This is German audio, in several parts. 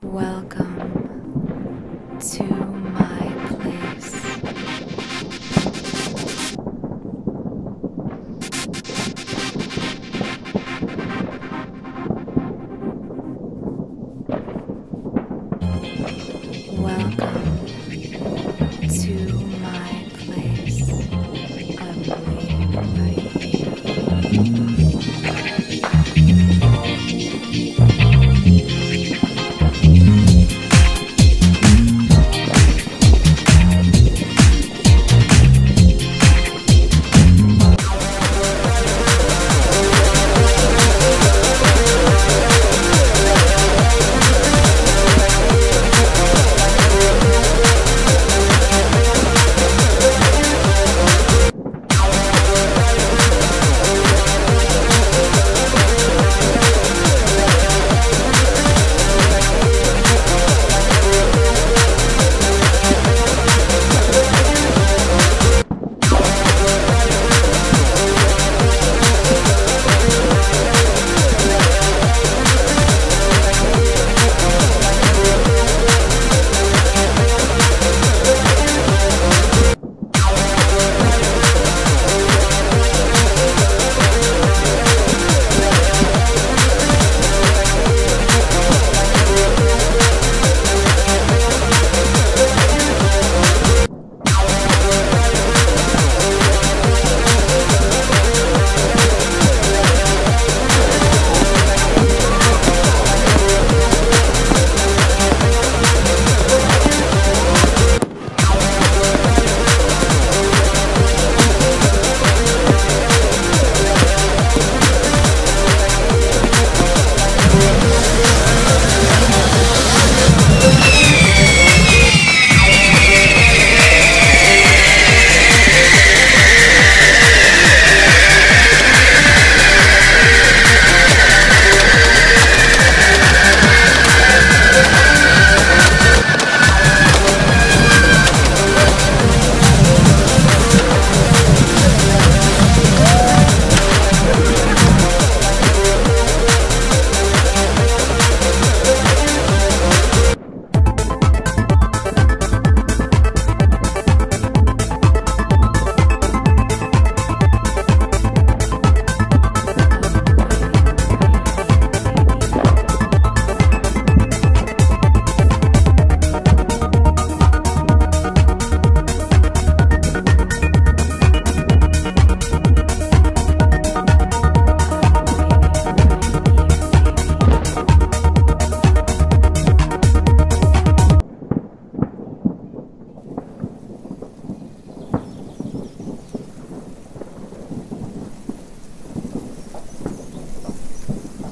Welcome to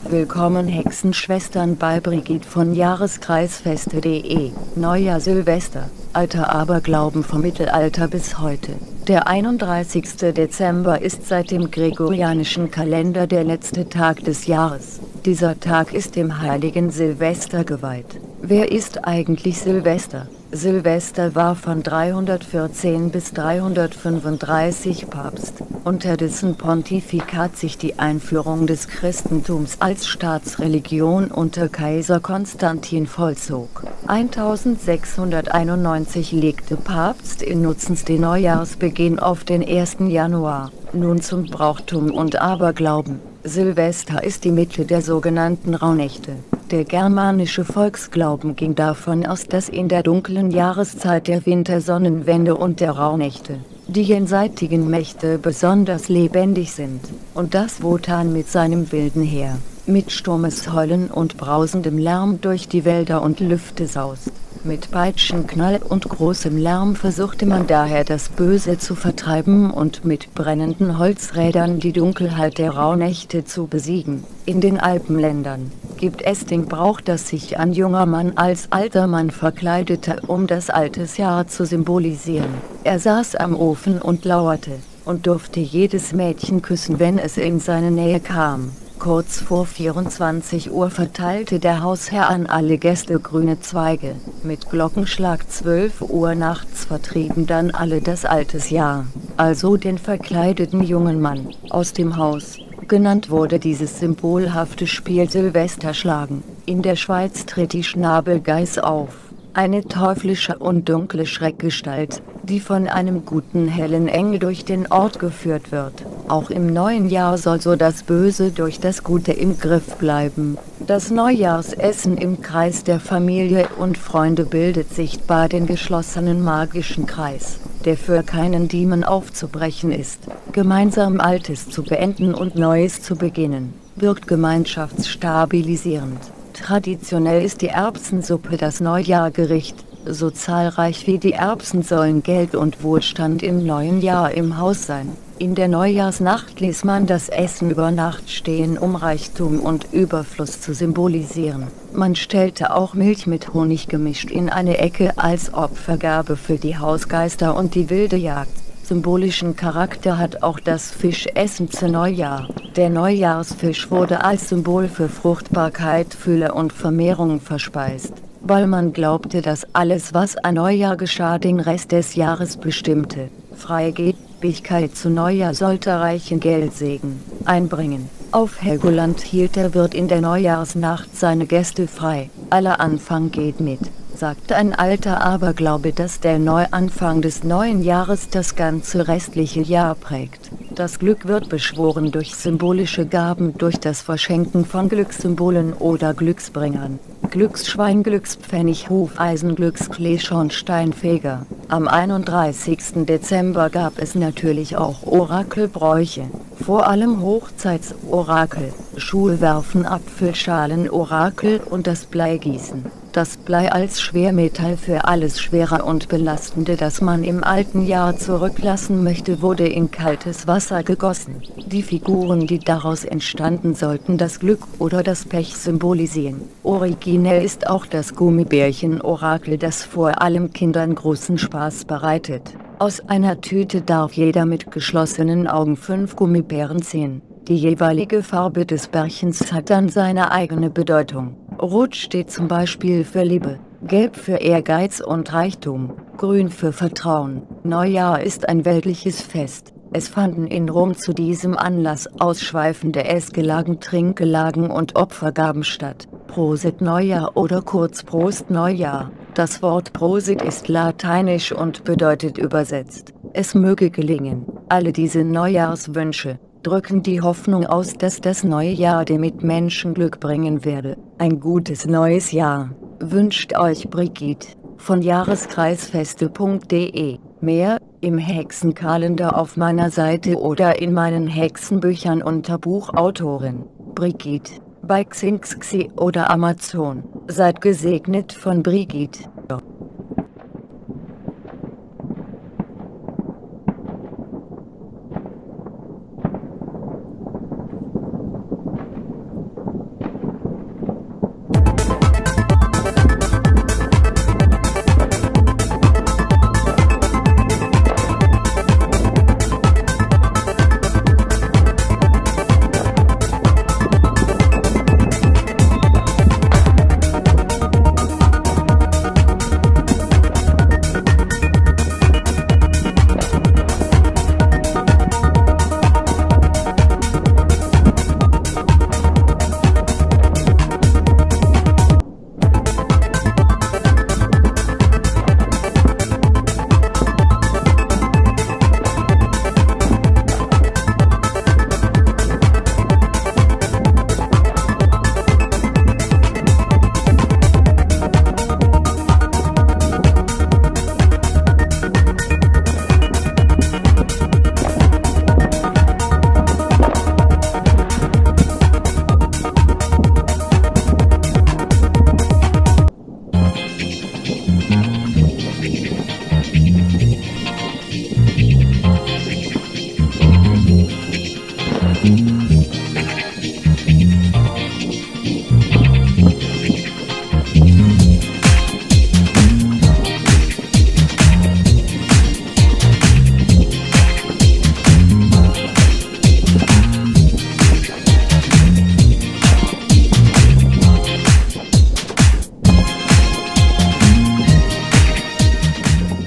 Willkommen Hexenschwestern bei Brigitte von Jahreskreisfeste.de. Neujahr Silvester, alter Aberglauben vom Mittelalter bis heute. Der 31. Dezember ist seit dem gregorianischen Kalender der letzte Tag des Jahres. Dieser Tag ist dem heiligen Silvester geweiht. Wer ist eigentlich Silvester? Silvester war von 314 bis 335 Papst. Unter dessen Pontifikat sich die Einführung des Christentums als Staatsreligion unter Kaiser Konstantin vollzog. 1691 legte Papst Innozenz den Neujahrsbeginn auf den 1. Januar, nun zum Brauchtum und Aberglauben. Silvester ist die Mitte der sogenannten Rauhnächte. Der germanische Volksglauben ging davon aus, dass in der dunklen Jahreszeit der Wintersonnenwende und der Rauhnächte die jenseitigen Mächte besonders lebendig sind, und dass Wotan mit seinem wilden Heer, mit Sturmesheulen und brausendem Lärm durch die Wälder und Lüfte saust. Mit Peitschenknall und großem Lärm versuchte man daher das Böse zu vertreiben und mit brennenden Holzrädern die Dunkelheit der Rauhnächte zu besiegen. In den Alpenländern gibt es den Brauch, dass sich ein junger Mann als alter Mann verkleidete, um das altes Jahr zu symbolisieren. Er saß am Ofen und lauerte und durfte jedes Mädchen küssen, wenn es in seine Nähe kam. Kurz vor 24 Uhr verteilte der Hausherr an alle Gäste grüne Zweige. Mit Glockenschlag 12 Uhr nachts vertrieben dann alle das altes Jahr, also den verkleideten jungen Mann, aus dem Haus. Genannt wurde dieses symbolhafte Spiel Silvesterschlagen. In der Schweiz tritt die Schnabelgeiß auf, eine teuflische und dunkle Schreckgestalt, die von einem guten hellen Engel durch den Ort geführt wird. Auch im neuen Jahr soll so das Böse durch das Gute im Griff bleiben. Das Neujahrsessen im Kreis der Familie und Freunde bildet sichtbar den geschlossenen magischen Kreis, der für keinen Diemen aufzubrechen ist. Gemeinsam Altes zu beenden und Neues zu beginnen, wirkt gemeinschaftsstabilisierend. Traditionell ist die Erbsensuppe das Neujahrgericht. So zahlreich wie die Erbsen sollen Geld und Wohlstand im neuen Jahr im Haus sein. In der Neujahrsnacht ließ man das Essen über Nacht stehen, um Reichtum und Überfluss zu symbolisieren. Man stellte auch Milch mit Honig gemischt in eine Ecke als Opfergabe für die Hausgeister und die wilde Jagd. Symbolischen Charakter hat auch das Fischessen zu Neujahr. Der Neujahrsfisch wurde als Symbol für Fruchtbarkeit, Fülle und Vermehrung verspeist, weil man glaubte, dass alles, was an Neujahr geschah, den Rest des Jahres bestimmte. Freigebigkeit zu Neujahr sollte reichen Geldsegen einbringen. Auf Helgoland hielt der Wirt in der Neujahrsnacht seine Gäste frei. Aller Anfang geht mit sagte ein alter Aberglaube, dass der Neuanfang des neuen Jahres das ganze restliche Jahr prägt. Das Glück wird beschworen durch symbolische Gaben, durch das Verschenken von Glückssymbolen oder Glücksbringern. Glücksschwein, Glückspfennig, Hufeisen, Glücksklee, Schornsteinfeger. Am 31. Dezember gab es natürlich auch Orakelbräuche, vor allem Hochzeitsorakel, Schulwerfen, Apfelschalen, Orakel und das Bleigießen das Blei als Schwermetall für alles Schwere und Belastende, das man im alten Jahr zurücklassen möchte, wurde in kaltes Wasser gegossen. Die Figuren, die daraus entstanden, sollten das Glück oder das Pech symbolisieren. Originell ist auch das Gummibärchen-Orakel, das vor allem Kindern großen Spaß bereitet. Aus einer Tüte darf jeder mit geschlossenen Augen fünf Gummibären ziehen. Die jeweilige Farbe des Bärchens hat dann seine eigene Bedeutung. Rot steht zum Beispiel für Liebe, Gelb für Ehrgeiz und Reichtum, Grün für Vertrauen. Neujahr ist ein weltliches Fest. Es fanden in Rom zu diesem Anlass ausschweifende Essgelagen, Trinkgelagen und Opfergaben statt. Prosit Neujahr oder kurz Prost Neujahr. Das Wort Prosit ist lateinisch und bedeutet übersetzt. Es möge gelingen, alle diese Neujahrswünsche, drücken die Hoffnung aus, dass das neue Jahr dem Mitmenschen Glück bringen werde. Ein gutes neues Jahr wünscht euch Brigitte von jahreskreisfeste.de. Mehr im Hexenkalender auf meiner Seite oder in meinen Hexenbüchern unter Buchautorin Brigitte bei Xinxxi oder Amazon. Seid gesegnet von Brigitte.